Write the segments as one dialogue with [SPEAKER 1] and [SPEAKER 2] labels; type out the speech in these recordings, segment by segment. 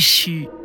[SPEAKER 1] 必须。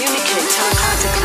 [SPEAKER 1] communicate telepathic.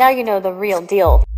[SPEAKER 2] Now you know the real deal.